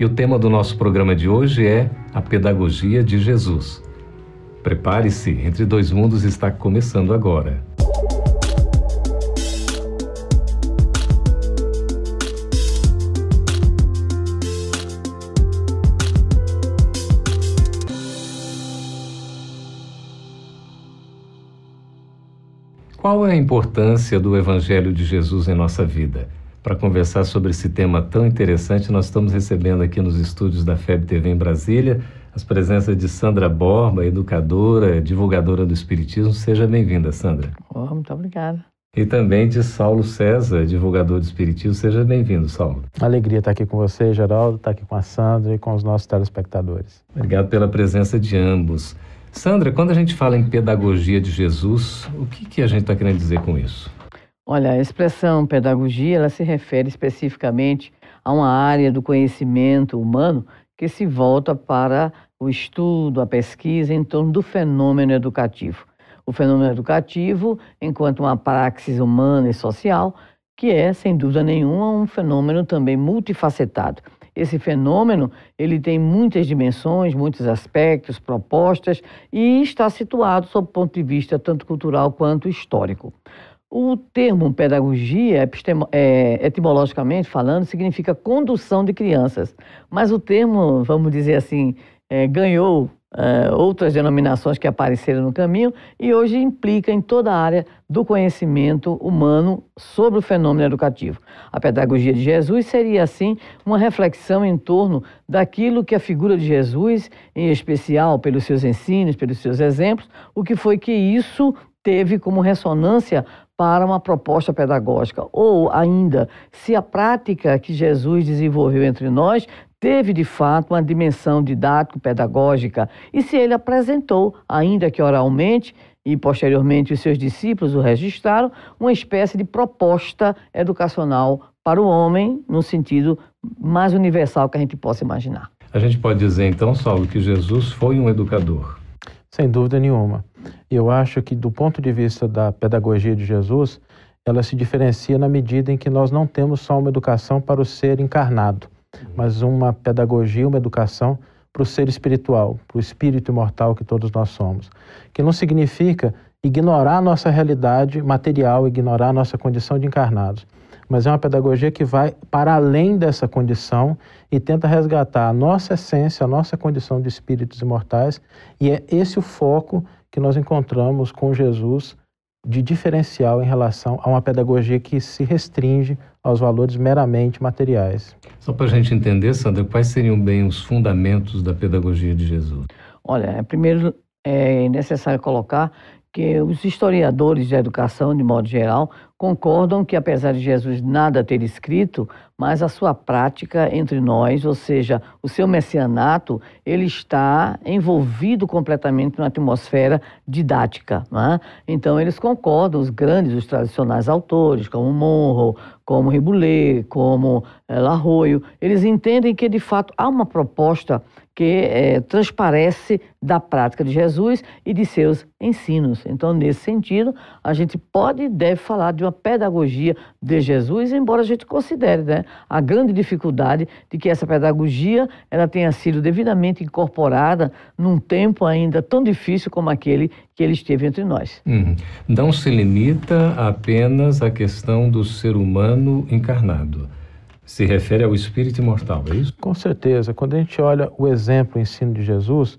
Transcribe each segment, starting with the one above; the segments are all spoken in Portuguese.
E o tema do nosso programa de hoje é a Pedagogia de Jesus. Prepare-se, Entre Dois Mundos está começando agora. Qual é a importância do Evangelho de Jesus em nossa vida? Para conversar sobre esse tema tão interessante, nós estamos recebendo aqui nos estúdios da FEB TV em Brasília as presenças de Sandra Borba, educadora, divulgadora do Espiritismo. Seja bem-vinda, Sandra. Oh, muito obrigada. E também de Saulo César, divulgador do Espiritismo. Seja bem-vindo, Saulo. Alegria estar aqui com você, Geraldo, estar aqui com a Sandra e com os nossos telespectadores. Obrigado pela presença de ambos. Sandra, quando a gente fala em pedagogia de Jesus, o que, que a gente está querendo dizer com isso? Olha, a expressão pedagogia, ela se refere especificamente a uma área do conhecimento humano que se volta para o estudo, a pesquisa em torno do fenômeno educativo. O fenômeno educativo, enquanto uma praxis humana e social, que é, sem dúvida nenhuma, um fenômeno também multifacetado. Esse fenômeno, ele tem muitas dimensões, muitos aspectos, propostas e está situado sob o ponto de vista tanto cultural quanto histórico. O termo pedagogia, é, etimologicamente falando, significa condução de crianças, mas o termo, vamos dizer assim, é, ganhou uh, outras denominações que apareceram no caminho e hoje implica em toda a área do conhecimento humano sobre o fenômeno educativo. A pedagogia de Jesus seria, assim, uma reflexão em torno daquilo que a figura de Jesus, em especial pelos seus ensinos, pelos seus exemplos, o que foi que isso teve como ressonância para uma proposta pedagógica, ou ainda, se a prática que Jesus desenvolveu entre nós teve de fato uma dimensão didático-pedagógica e se ele apresentou, ainda que oralmente, e posteriormente os seus discípulos o registraram, uma espécie de proposta educacional para o homem, no sentido mais universal que a gente possa imaginar. A gente pode dizer então, Saulo, que Jesus foi um educador. Sem dúvida nenhuma. Eu acho que, do ponto de vista da pedagogia de Jesus, ela se diferencia na medida em que nós não temos só uma educação para o ser encarnado mas uma pedagogia, uma educação para o ser espiritual, para o espírito imortal que todos nós somos. Que não significa ignorar a nossa realidade material, ignorar a nossa condição de encarnados, mas é uma pedagogia que vai para além dessa condição e tenta resgatar a nossa essência, a nossa condição de espíritos imortais, e é esse o foco que nós encontramos com Jesus de diferencial em relação a uma pedagogia que se restringe aos valores meramente materiais. Só para a gente entender, Sandra, quais seriam bem os fundamentos da pedagogia de Jesus? Olha, é, primeiro é necessário colocar que os historiadores de educação, de modo geral, concordam que, apesar de Jesus nada ter escrito, mas a sua prática entre nós, ou seja, o seu messianato, ele está envolvido completamente numa atmosfera didática. É? Então, eles concordam, os grandes, os tradicionais autores, como Monroe, como Riboulet, como é, Larroio, eles entendem que, de fato, há uma proposta que é, transparece da prática de Jesus e de seus ensinos. Então, nesse sentido, a gente pode e deve falar de uma pedagogia de Jesus, embora a gente considere né, a grande dificuldade de que essa pedagogia ela tenha sido devidamente incorporada num tempo ainda tão difícil como aquele que ele esteve entre nós. Uhum. Não se limita apenas à questão do ser humano encarnado se refere ao espírito imortal, é isso? Com certeza. Quando a gente olha o exemplo, o ensino de Jesus,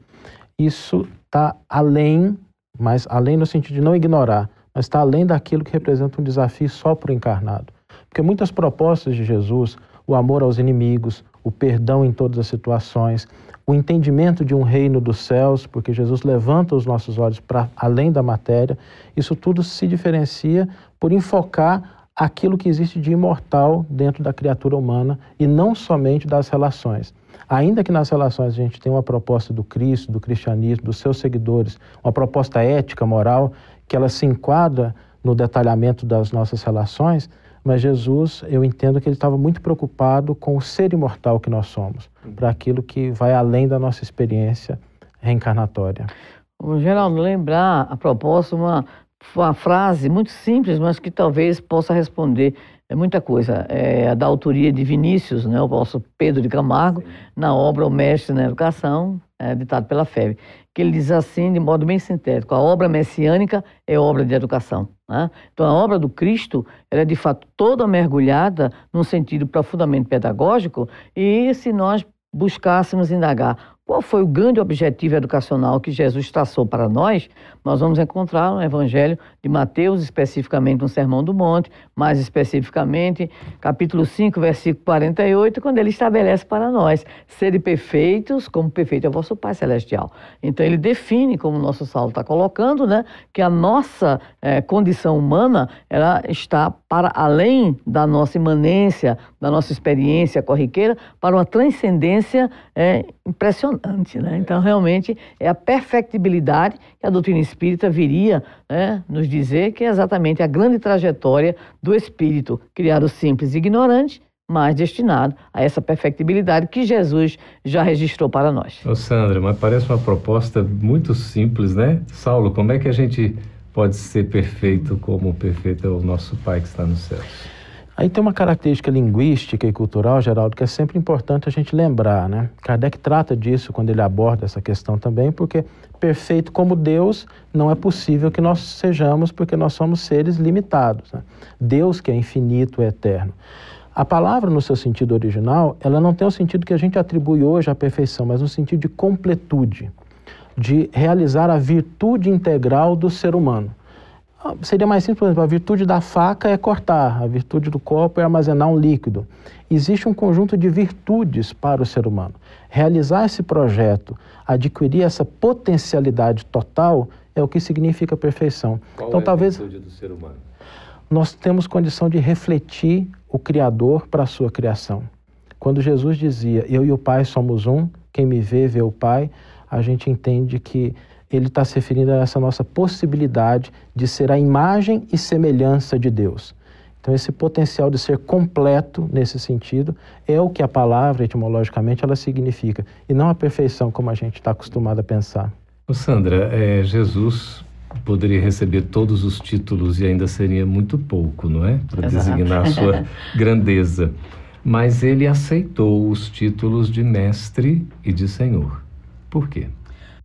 isso está além, mas além no sentido de não ignorar, mas está além daquilo que representa um desafio só para o encarnado. Porque muitas propostas de Jesus, o amor aos inimigos, o perdão em todas as situações, o entendimento de um reino dos céus, porque Jesus levanta os nossos olhos para além da matéria, isso tudo se diferencia por enfocar aquilo que existe de imortal dentro da criatura humana e não somente das relações. Ainda que nas relações a gente tenha uma proposta do Cristo, do cristianismo, dos seus seguidores, uma proposta ética, moral, que ela se enquadra no detalhamento das nossas relações, mas Jesus, eu entendo que ele estava muito preocupado com o ser imortal que nós somos, para aquilo que vai além da nossa experiência reencarnatória. O Geraldo, lembrar a propósito uma uma frase muito simples, mas que talvez possa responder é muita coisa. É da autoria de Vinícius, né, o nosso Pedro de Camargo, na obra O Mestre na Educação, é, ditado pela FEB, que ele diz assim, de modo bem sintético, a obra messiânica é obra de educação. Né? Então, a obra do Cristo é de fato toda mergulhada num sentido profundamente pedagógico, e se nós buscássemos indagar qual foi o grande objetivo educacional que Jesus traçou para nós? Nós vamos encontrar no Evangelho de Mateus, especificamente no Sermão do Monte, mais especificamente, capítulo 5, versículo 48, quando ele estabelece para nós: serem perfeitos, como perfeito é vosso Pai Celestial. Então, ele define, como o nosso Saulo está colocando, né, que a nossa é, condição humana ela está para além da nossa imanência, da nossa experiência corriqueira, para uma transcendência é, impressionante. Né? Então, realmente, é a perfectibilidade que a doutrina espírita viria né, nos dizer que é exatamente a grande trajetória do espírito, criado simples e ignorante, mas destinado a essa perfectibilidade que Jesus já registrou para nós. Ô Sandra, mas parece uma proposta muito simples, né? Saulo, como é que a gente pode ser perfeito como perfeito é o nosso Pai que está nos céus? Aí tem uma característica linguística e cultural, Geraldo, que é sempre importante a gente lembrar, né? Kardec trata disso quando ele aborda essa questão também, porque perfeito como Deus não é possível que nós sejamos, porque nós somos seres limitados. Né? Deus que é infinito, é eterno. A palavra, no seu sentido original, ela não tem o sentido que a gente atribui hoje à perfeição, mas no sentido de completude, de realizar a virtude integral do ser humano. Ah, seria mais simples, por exemplo, a virtude da faca é cortar, a virtude do copo é armazenar um líquido. Existe um conjunto de virtudes para o ser humano. Realizar esse projeto, adquirir essa potencialidade total, é o que significa perfeição. Qual então, é talvez, a virtude do ser humano? Nós temos condição de refletir o Criador para a sua criação. Quando Jesus dizia, eu e o Pai somos um, quem me vê, vê o Pai, a gente entende que ele está se referindo a essa nossa possibilidade de ser a imagem e semelhança de Deus. Então, esse potencial de ser completo nesse sentido é o que a palavra, etimologicamente, ela significa, e não a perfeição como a gente está acostumado a pensar. Ô Sandra, é, Jesus poderia receber todos os títulos e ainda seria muito pouco, não é? Para designar a sua grandeza. Mas ele aceitou os títulos de mestre e de senhor. Por quê?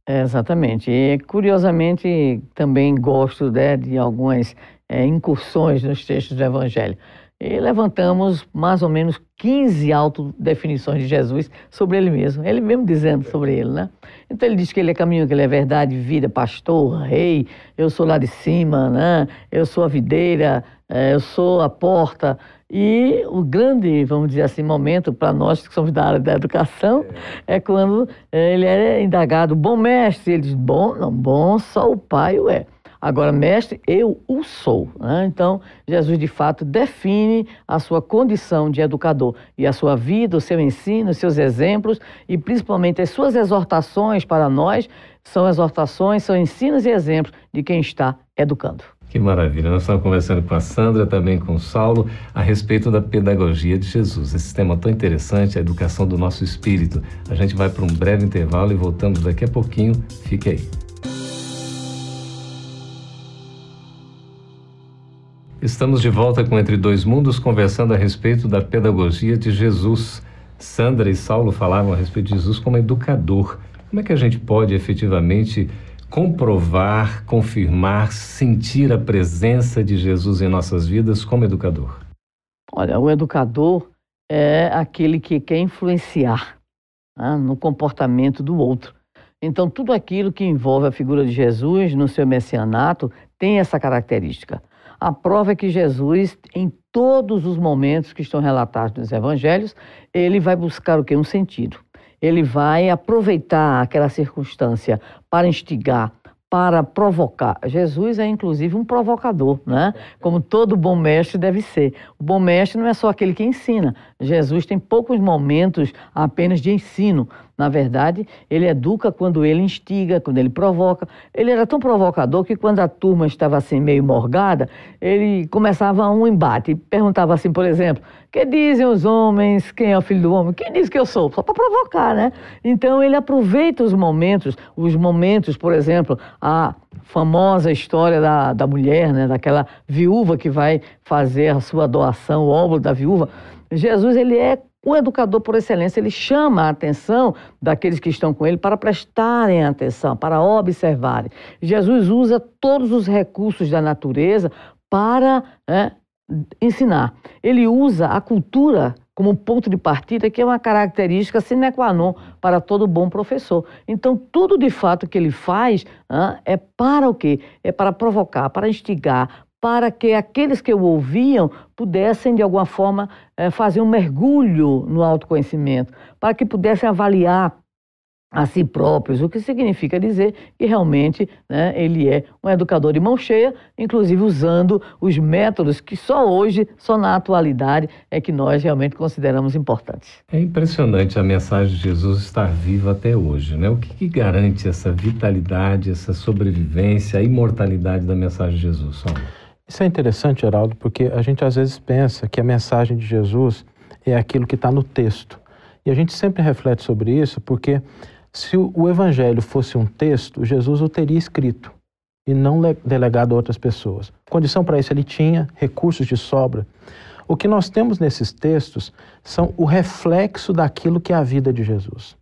Exatamente. E, curiosamente, também gosto né, de algumas é, incursões nos textos do Evangelho. E levantamos mais ou menos 15 autodefinições de Jesus sobre ele mesmo, ele mesmo dizendo sobre ele, né? Então ele diz que ele é caminho, que ele é verdade, vida, pastor, rei, eu sou lá de cima, né? Eu sou a videira, é, eu sou a porta. E o grande, vamos dizer assim, momento para nós que somos da área da educação é, é quando é, ele é indagado, bom mestre, ele diz, bom, não, bom, só o pai o é. Agora, mestre, eu o sou. Né? Então, Jesus de fato define a sua condição de educador e a sua vida, o seu ensino, os seus exemplos e principalmente as suas exortações para nós são exortações, são ensinos e exemplos de quem está educando. Que maravilha. Nós estamos conversando com a Sandra, também com o Saulo, a respeito da pedagogia de Jesus. Esse tema tão interessante, a educação do nosso espírito. A gente vai para um breve intervalo e voltamos daqui a pouquinho. Fique aí. Estamos de volta com Entre Dois Mundos, conversando a respeito da pedagogia de Jesus. Sandra e Saulo falavam a respeito de Jesus como educador. Como é que a gente pode efetivamente comprovar, confirmar, sentir a presença de Jesus em nossas vidas como educador? Olha, o educador é aquele que quer influenciar né, no comportamento do outro. Então, tudo aquilo que envolve a figura de Jesus no seu messianato tem essa característica. A prova é que Jesus, em todos os momentos que estão relatados nos evangelhos, ele vai buscar o que? Um sentido ele vai aproveitar aquela circunstância para instigar, para provocar. Jesus é inclusive um provocador, né? Como todo bom mestre deve ser. O bom mestre não é só aquele que ensina. Jesus tem poucos momentos apenas de ensino. Na verdade, ele educa quando ele instiga, quando ele provoca. Ele era tão provocador que quando a turma estava assim meio morgada, ele começava um embate. Perguntava assim, por exemplo, que dizem os homens, quem é o filho do homem? Quem diz que eu sou? Só para provocar, né? Então ele aproveita os momentos, os momentos, por exemplo, a famosa história da, da mulher, né? Daquela viúva que vai fazer a sua doação, o óvulo da viúva. Jesus, ele é o educador por excelência, ele chama a atenção daqueles que estão com ele para prestarem atenção, para observarem. Jesus usa todos os recursos da natureza para né, ensinar. Ele usa a cultura como ponto de partida, que é uma característica sine qua non para todo bom professor. Então, tudo de fato que ele faz é para o quê? É para provocar, para instigar, para que aqueles que o ouviam pudessem, de alguma forma, eh, fazer um mergulho no autoconhecimento, para que pudessem avaliar a si próprios, o que significa dizer que realmente né, ele é um educador de mão cheia, inclusive usando os métodos que só hoje, só na atualidade, é que nós realmente consideramos importantes. É impressionante a mensagem de Jesus estar viva até hoje, né? O que, que garante essa vitalidade, essa sobrevivência, a imortalidade da mensagem de Jesus? Isso é interessante, Geraldo, porque a gente às vezes pensa que a mensagem de Jesus é aquilo que está no texto. E a gente sempre reflete sobre isso porque se o Evangelho fosse um texto, Jesus o teria escrito e não delegado a outras pessoas. Condição para isso ele tinha, recursos de sobra. O que nós temos nesses textos são o reflexo daquilo que é a vida de Jesus.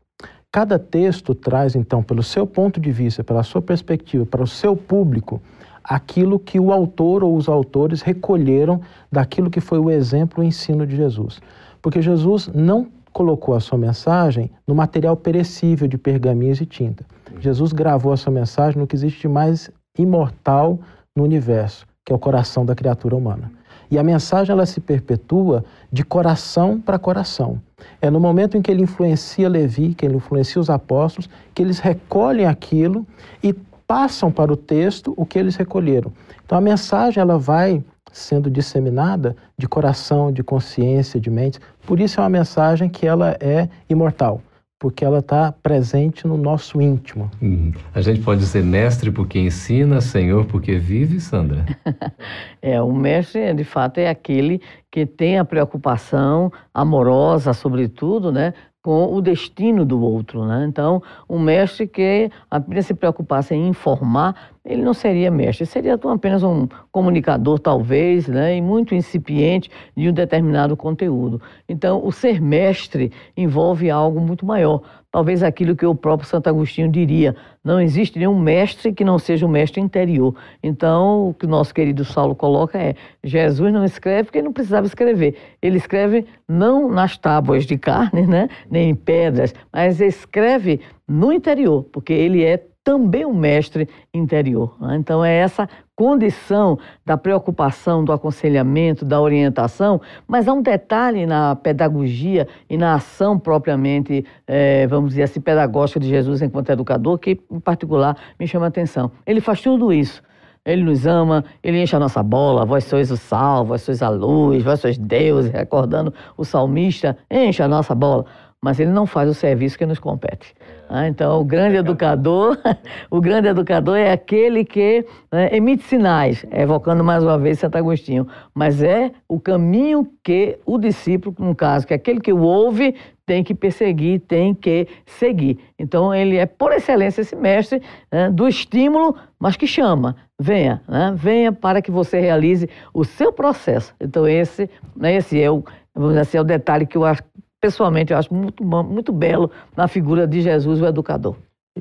Cada texto traz, então, pelo seu ponto de vista, pela sua perspectiva, para o seu público, aquilo que o autor ou os autores recolheram daquilo que foi o exemplo, o ensino de Jesus. Porque Jesus não colocou a sua mensagem no material perecível de pergaminhos e tinta. Jesus gravou a sua mensagem no que existe mais imortal no universo, que é o coração da criatura humana. E a mensagem ela se perpetua de coração para coração. É no momento em que ele influencia Levi, que ele influencia os apóstolos, que eles recolhem aquilo e passam para o texto o que eles recolheram. Então a mensagem ela vai sendo disseminada de coração, de consciência, de mente. Por isso é uma mensagem que ela é imortal, porque ela está presente no nosso íntimo. Hum. A gente pode dizer mestre porque ensina, Senhor porque vive, Sandra? é, o mestre, de fato, é aquele que tem a preocupação amorosa, sobretudo, né, com o destino do outro. Né? Então, um mestre que apenas se preocupasse em informar, ele não seria mestre, seria apenas um comunicador, talvez, né? e muito incipiente de um determinado conteúdo. Então, o ser mestre envolve algo muito maior. Talvez aquilo que o próprio Santo Agostinho diria: não existe nenhum mestre que não seja um mestre interior. Então, o que o nosso querido Saulo coloca é: Jesus não escreve porque ele não precisava escrever. Ele escreve não nas tábuas de carne, né, nem em pedras, mas escreve no interior, porque ele é também um mestre interior. Né? Então, é essa condição da preocupação, do aconselhamento, da orientação, mas há um detalhe na pedagogia e na ação propriamente, é, vamos dizer assim, pedagógica de Jesus enquanto educador, que, em particular, me chama a atenção. Ele faz tudo isso. Ele nos ama, ele enche a nossa bola, vós sois o sal, vós sois a luz, vós sois Deus, recordando o salmista, enche a nossa bola mas ele não faz o serviço que nos compete. Ah, então, o grande educador, o grande educador é aquele que né, emite sinais, evocando mais uma vez Santo Agostinho, mas é o caminho que o discípulo, no caso, que é aquele que o ouve, tem que perseguir, tem que seguir. Então, ele é, por excelência, esse mestre né, do estímulo, mas que chama, venha, né, venha para que você realize o seu processo. Então, esse, né, esse é o, vamos dizer assim, é o detalhe que eu acho pessoalmente, eu acho muito, muito belo na figura de Jesus, o educador.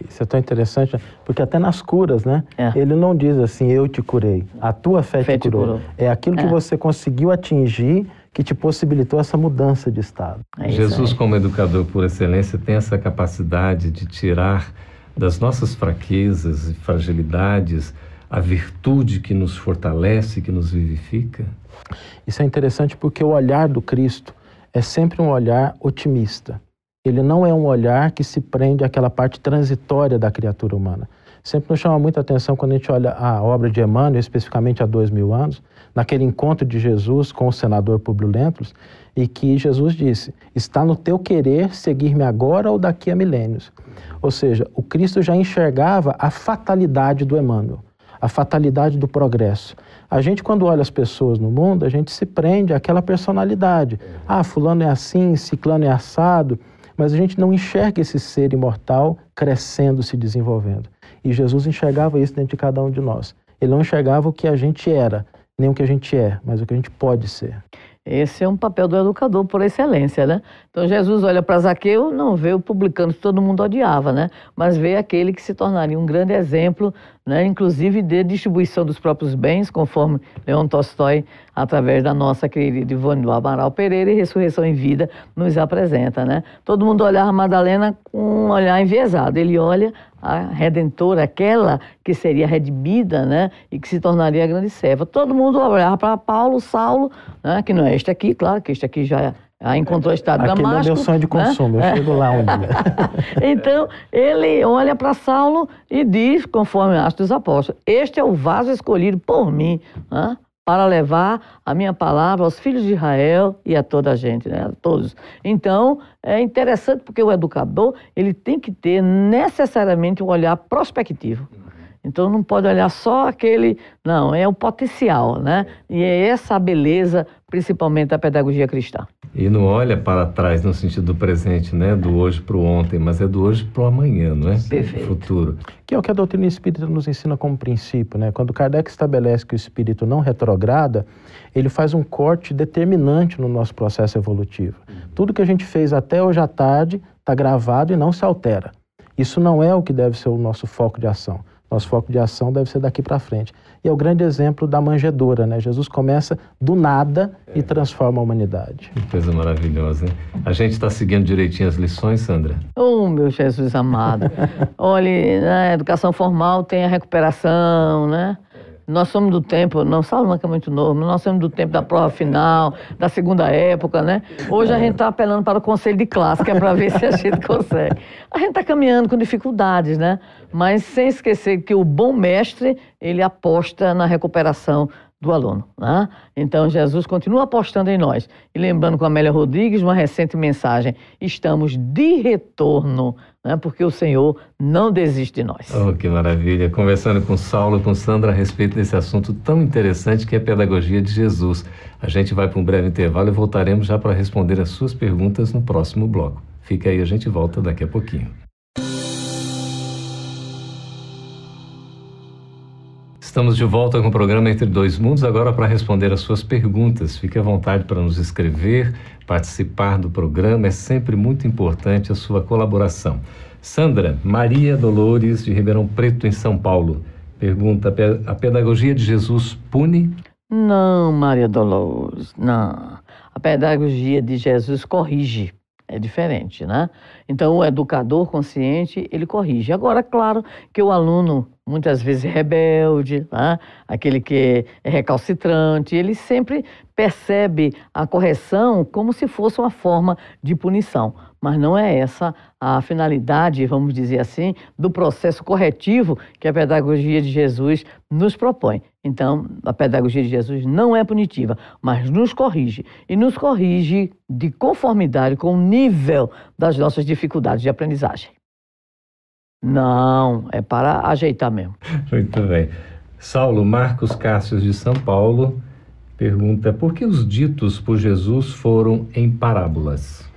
Isso é tão interessante, porque até nas curas, né? É. Ele não diz assim, eu te curei, a tua fé, fé te, curou. te, curou. É aquilo é. que você conseguiu atingir que te possibilitou essa mudança de estado. É Jesus, como educador por excelência, tem essa capacidade de tirar das nossas fraquezas e fragilidades a virtude que nos fortalece, que nos vivifica? Isso é interessante porque o olhar do Cristo é sempre um olhar otimista. Ele não é um olhar que se prende àquela parte transitória da criatura humana. Sempre nos chama muita atenção quando a gente olha a obra de Emmanuel, especificamente há dois mil anos, naquele encontro de Jesus com o senador Publio Lentulus, e que Jesus disse: Está no teu querer seguir-me agora ou daqui a milênios. Ou seja, o Cristo já enxergava a fatalidade do Emmanuel, a fatalidade do progresso. A gente, quando olha as pessoas no mundo, a gente se prende àquela personalidade. Ah, Fulano é assim, Ciclano é assado, mas a gente não enxerga esse ser imortal crescendo, se desenvolvendo. E Jesus enxergava isso dentro de cada um de nós. Ele não enxergava o que a gente era, nem o que a gente é, mas o que a gente pode ser. Esse é um papel do educador por excelência, né? Então Jesus olha para Zaqueu, não vê o publicano que todo mundo odiava, né? Mas vê aquele que se tornaria um grande exemplo, né? Inclusive de distribuição dos próprios bens, conforme Leon Tolstói, através da nossa querida Ivone do Amaral Pereira e Ressurreição em Vida, nos apresenta, né? Todo mundo olhava Madalena com um olhar enviesado. Ele olha a redentora, aquela que seria redimida, né, e que se tornaria a grande serva. Todo mundo olhava para Paulo, Saulo, né, que não é este aqui, claro que este aqui já já encontrou estado Aquele Damasco. é meu sonho de né? consumo, eu chego lá um dia. então, ele olha para Saulo e diz, conforme Atos dos Apóstolos, este é o vaso escolhido por mim, né? para levar a minha palavra aos filhos de Israel e a toda a gente, né? a todos. Então, é interessante porque o educador, ele tem que ter necessariamente um olhar prospectivo. Então não pode olhar só aquele, não, é o potencial, né? E é essa a beleza, principalmente da pedagogia cristã. E não olha para trás no sentido do presente, né? Do hoje para o ontem, mas é do hoje para o amanhã, não é? Perfeito. Futuro. Que é o que a doutrina espírita nos ensina como princípio, né? Quando Kardec estabelece que o espírito não retrograda, ele faz um corte determinante no nosso processo evolutivo. Tudo que a gente fez até hoje à tarde está gravado e não se altera. Isso não é o que deve ser o nosso foco de ação. Nosso foco de ação deve ser daqui para frente. E é o grande exemplo da manjedoura, né? Jesus começa do nada é. e transforma a humanidade. Que coisa maravilhosa, hein? A gente está seguindo direitinho as lições, Sandra? Oh, meu Jesus amado. Olha, na educação formal tem a recuperação, né? Nós somos do tempo, não Saulo que é muito novo, mas nós somos do tempo da prova final, da segunda época, né? Hoje a gente está apelando para o conselho de classe, que é para ver se a gente consegue. A gente está caminhando com dificuldades, né? Mas sem esquecer que o bom mestre, ele aposta na recuperação do aluno. Né? Então, Jesus continua apostando em nós. E lembrando com a Amélia Rodrigues, uma recente mensagem: estamos de retorno, né? porque o Senhor não desiste de nós. Oh, que maravilha! Conversando com Saulo com Sandra a respeito desse assunto tão interessante que é a pedagogia de Jesus. A gente vai para um breve intervalo e voltaremos já para responder as suas perguntas no próximo bloco. Fica aí, a gente volta daqui a pouquinho. Estamos de volta com o programa Entre Dois Mundos, agora para responder as suas perguntas. Fique à vontade para nos escrever, participar do programa, é sempre muito importante a sua colaboração. Sandra, Maria Dolores, de Ribeirão Preto, em São Paulo, pergunta: a pedagogia de Jesus pune? Não, Maria Dolores, não. A pedagogia de Jesus corrige. É diferente, né? Então, o educador consciente, ele corrige. Agora, claro que o aluno, muitas vezes rebelde, né? aquele que é recalcitrante, ele sempre percebe a correção como se fosse uma forma de punição. Mas não é essa a finalidade, vamos dizer assim, do processo corretivo que a pedagogia de Jesus nos propõe. Então, a pedagogia de Jesus não é punitiva, mas nos corrige. E nos corrige de conformidade com o nível das nossas dificuldades de aprendizagem. Não, é para ajeitar mesmo. Muito bem. Saulo Marcos Cássio de São Paulo pergunta: por que os ditos por Jesus foram em parábolas?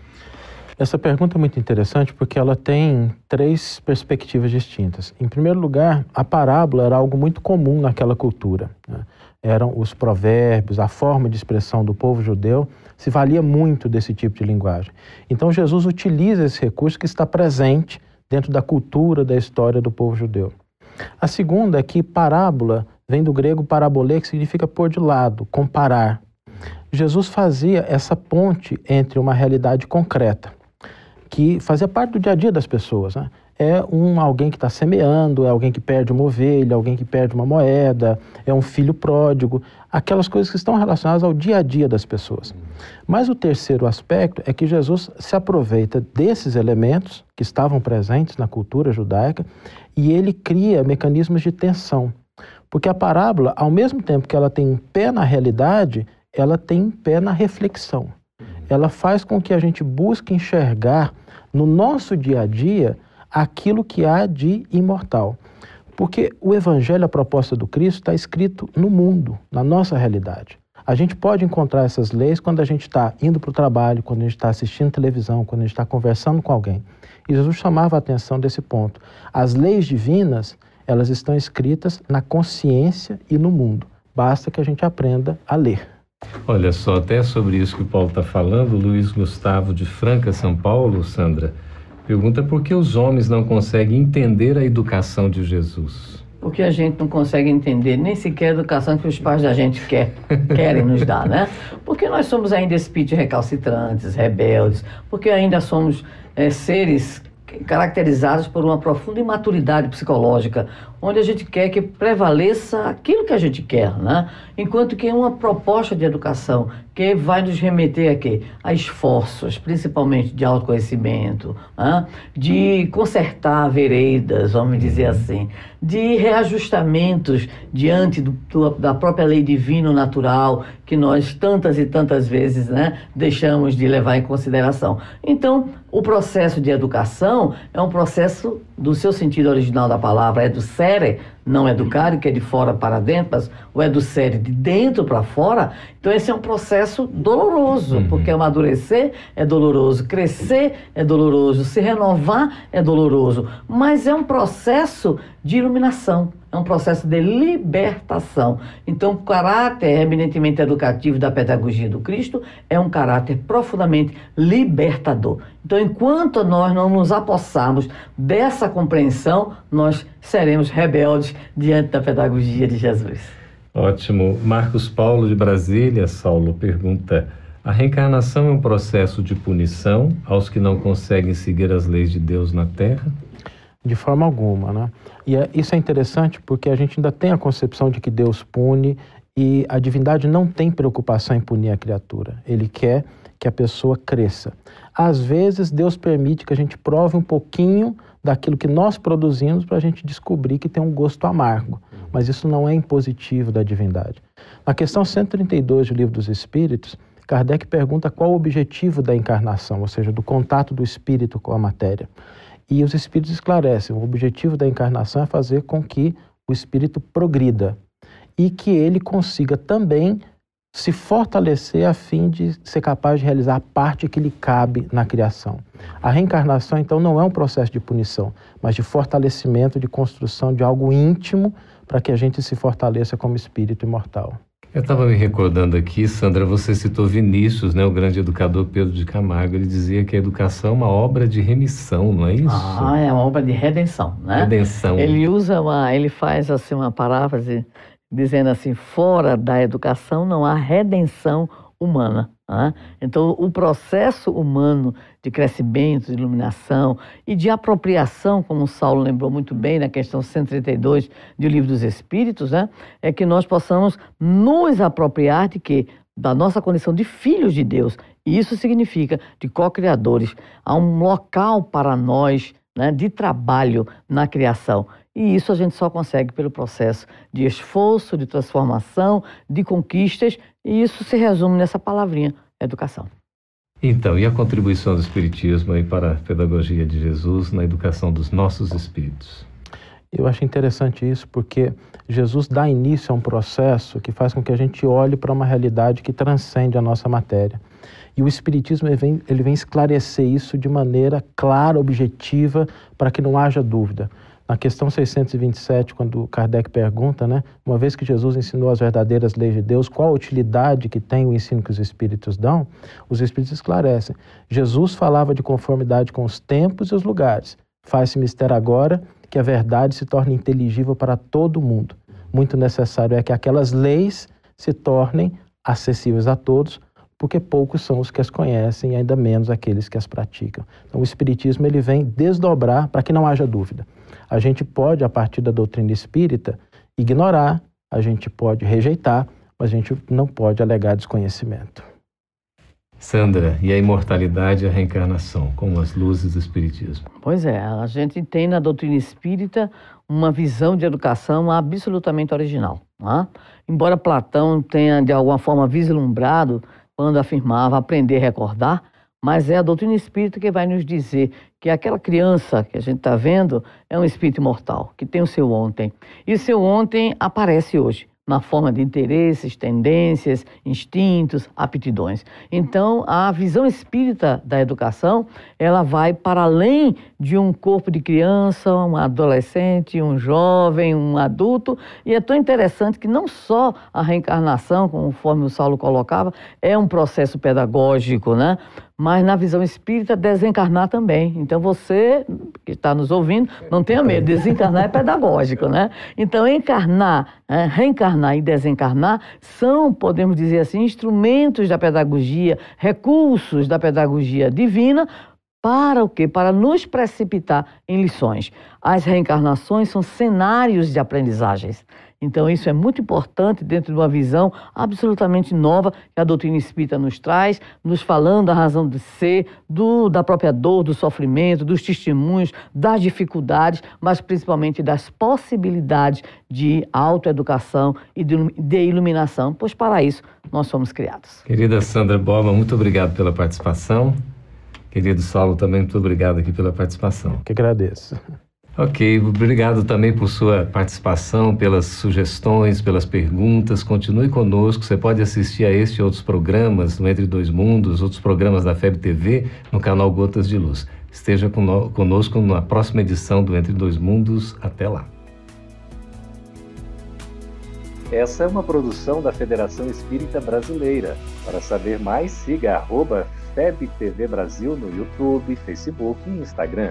Essa pergunta é muito interessante porque ela tem três perspectivas distintas. Em primeiro lugar, a parábola era algo muito comum naquela cultura. Né? Eram os provérbios, a forma de expressão do povo judeu se valia muito desse tipo de linguagem. Então Jesus utiliza esse recurso que está presente dentro da cultura, da história do povo judeu. A segunda é que parábola vem do grego parabolê, que significa pôr de lado, comparar. Jesus fazia essa ponte entre uma realidade concreta que fazia parte do dia a dia das pessoas. Né? é um alguém que está semeando, é alguém que perde uma ovelha, alguém que perde uma moeda, é um filho pródigo, aquelas coisas que estão relacionadas ao dia a dia das pessoas. Mas o terceiro aspecto é que Jesus se aproveita desses elementos que estavam presentes na cultura judaica e ele cria mecanismos de tensão. Porque a parábola, ao mesmo tempo que ela tem um pé na realidade, ela tem um pé na reflexão. Ela faz com que a gente busque enxergar no nosso dia a dia aquilo que há de imortal. Porque o Evangelho, a proposta do Cristo, está escrito no mundo, na nossa realidade. A gente pode encontrar essas leis quando a gente está indo para o trabalho, quando a gente está assistindo televisão, quando a gente está conversando com alguém. E Jesus chamava a atenção desse ponto. As leis divinas, elas estão escritas na consciência e no mundo. Basta que a gente aprenda a ler. Olha só, até sobre isso que o Paulo está falando, Luiz Gustavo de Franca, São Paulo, Sandra, Pergunta por que os homens não conseguem entender a educação de Jesus. Porque a gente não consegue entender nem sequer a educação que os pais da gente quer, querem nos dar, né? Porque nós somos ainda espíritos recalcitrantes, rebeldes, porque ainda somos é, seres caracterizados por uma profunda imaturidade psicológica, onde a gente quer que prevaleça aquilo que a gente quer, né? Enquanto que uma proposta de educação que vai nos remeter a quê? A esforços, principalmente de autoconhecimento, né? de consertar veredas, vamos dizer assim, de reajustamentos diante do, do, da própria lei divino natural que nós tantas e tantas vezes né, deixamos de levar em consideração. Então, o processo de educação é um processo, do seu sentido original da palavra, é do cere, não educar, que é de fora para dentro, mas o educere de dentro para fora. Então, esse é um processo doloroso, uhum. porque amadurecer é doloroso, crescer é doloroso, se renovar é doloroso, mas é um processo de iluminação é um processo de libertação. Então, o caráter eminentemente educativo da pedagogia do Cristo é um caráter profundamente libertador. Então, enquanto nós não nos apossarmos dessa compreensão, nós seremos rebeldes diante da pedagogia de Jesus. Ótimo. Marcos Paulo de Brasília, Saulo, pergunta: a reencarnação é um processo de punição aos que não conseguem seguir as leis de Deus na Terra? De forma alguma, né? E é, isso é interessante porque a gente ainda tem a concepção de que Deus pune e a divindade não tem preocupação em punir a criatura. Ele quer que a pessoa cresça. Às vezes, Deus permite que a gente prove um pouquinho daquilo que nós produzimos para a gente descobrir que tem um gosto amargo. Mas isso não é impositivo da divindade. Na questão 132 do Livro dos Espíritos, Kardec pergunta qual o objetivo da encarnação, ou seja, do contato do espírito com a matéria. E os espíritos esclarecem: o objetivo da encarnação é fazer com que o espírito progrida e que ele consiga também se fortalecer a fim de ser capaz de realizar a parte que lhe cabe na criação. A reencarnação, então, não é um processo de punição, mas de fortalecimento, de construção de algo íntimo para que a gente se fortaleça como espírito imortal. Eu estava me recordando aqui, Sandra, você citou Vinícius, né, o grande educador Pedro de Camargo. Ele dizia que a educação é uma obra de remissão, não é isso? Ah, é uma obra de redenção, né? Redenção. Ele usa uma, ele faz assim uma paráfrase dizendo assim: fora da educação não há redenção humana. Né? Então, o processo humano de crescimento, de iluminação e de apropriação, como Saulo lembrou muito bem na questão 132 do Livro dos Espíritos, né? é que nós possamos nos apropriar de quê? Da nossa condição de filhos de Deus. E isso significa de co-criadores. Há um local para nós né, de trabalho na criação. E isso a gente só consegue pelo processo de esforço, de transformação, de conquistas, e isso se resume nessa palavrinha, educação. Então, e a contribuição do Espiritismo aí para a pedagogia de Jesus na educação dos nossos espíritos? Eu acho interessante isso porque Jesus dá início a um processo que faz com que a gente olhe para uma realidade que transcende a nossa matéria. E o Espiritismo ele vem, ele vem esclarecer isso de maneira clara, objetiva, para que não haja dúvida. Na questão 627, quando Kardec pergunta, né, uma vez que Jesus ensinou as verdadeiras leis de Deus, qual a utilidade que tem o ensino que os Espíritos dão? Os Espíritos esclarecem. Jesus falava de conformidade com os tempos e os lugares. Faz-se mistério agora que a verdade se torne inteligível para todo mundo. Muito necessário é que aquelas leis se tornem acessíveis a todos, porque poucos são os que as conhecem e ainda menos aqueles que as praticam. Então, o Espiritismo ele vem desdobrar para que não haja dúvida. A gente pode, a partir da doutrina espírita, ignorar, a gente pode rejeitar, mas a gente não pode alegar desconhecimento. Sandra, e a imortalidade e a reencarnação, como as luzes do Espiritismo? Pois é, a gente tem na doutrina espírita uma visão de educação absolutamente original. É? Embora Platão tenha, de alguma forma, vislumbrado quando afirmava aprender a recordar, mas é a doutrina espírita que vai nos dizer que aquela criança que a gente está vendo é um espírito imortal, que tem o seu ontem. E o seu ontem aparece hoje na forma de interesses, tendências, instintos, aptidões. Então, a visão espírita da educação, ela vai para além de um corpo de criança, um adolescente, um jovem, um adulto, e é tão interessante que não só a reencarnação, conforme o Saulo colocava, é um processo pedagógico, né? Mas na visão espírita, desencarnar também. Então você que está nos ouvindo, não tenha medo, desencarnar é pedagógico, né? Então encarnar, é, reencarnar e desencarnar são, podemos dizer assim, instrumentos da pedagogia, recursos da pedagogia divina para o quê? Para nos precipitar em lições. As reencarnações são cenários de aprendizagens. Então, isso é muito importante dentro de uma visão absolutamente nova que a doutrina espírita nos traz, nos falando da razão de ser, do, da própria dor, do sofrimento, dos testemunhos, das dificuldades, mas principalmente das possibilidades de autoeducação e de, de iluminação, pois para isso nós fomos criados. Querida Sandra Boba, muito obrigado pela participação. Querido Saulo, também muito obrigado aqui pela participação. Eu que agradeço. Ok, obrigado também por sua participação, pelas sugestões, pelas perguntas. Continue conosco. Você pode assistir a este e outros programas no Entre Dois Mundos, outros programas da FEB TV, no canal Gotas de Luz. Esteja conosco na próxima edição do Entre Dois Mundos. Até lá. Essa é uma produção da Federação Espírita Brasileira. Para saber mais, siga arroba FebTV Brasil no YouTube, Facebook e Instagram.